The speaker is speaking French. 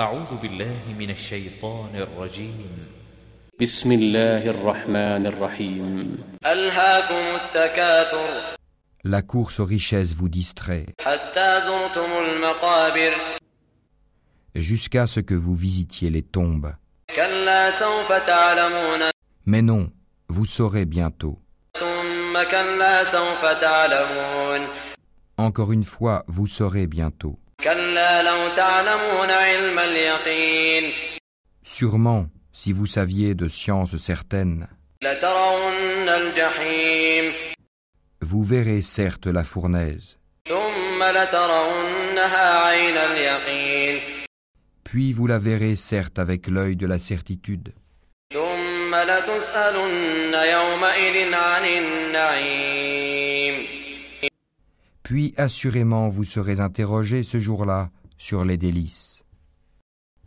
أعوذ بالله من الشيطان الرجيم بسم الله الرحمن الرحيم ألهاكم التكاثر La course aux richesses vous distrait, حتى زرتم المقابر jusqu'à ce que vous visitiez les tombes. كلا سوف تعلمون Mais non, vous saurez bientôt. ثم كلا سوف تعلمون Encore une fois, vous saurez bientôt. Sûrement, si vous saviez de sciences certaines, vous verrez certes la fournaise. Puis vous la verrez certes avec l'œil de la certitude puis assurément vous serez interrogé ce jour-là sur les délices.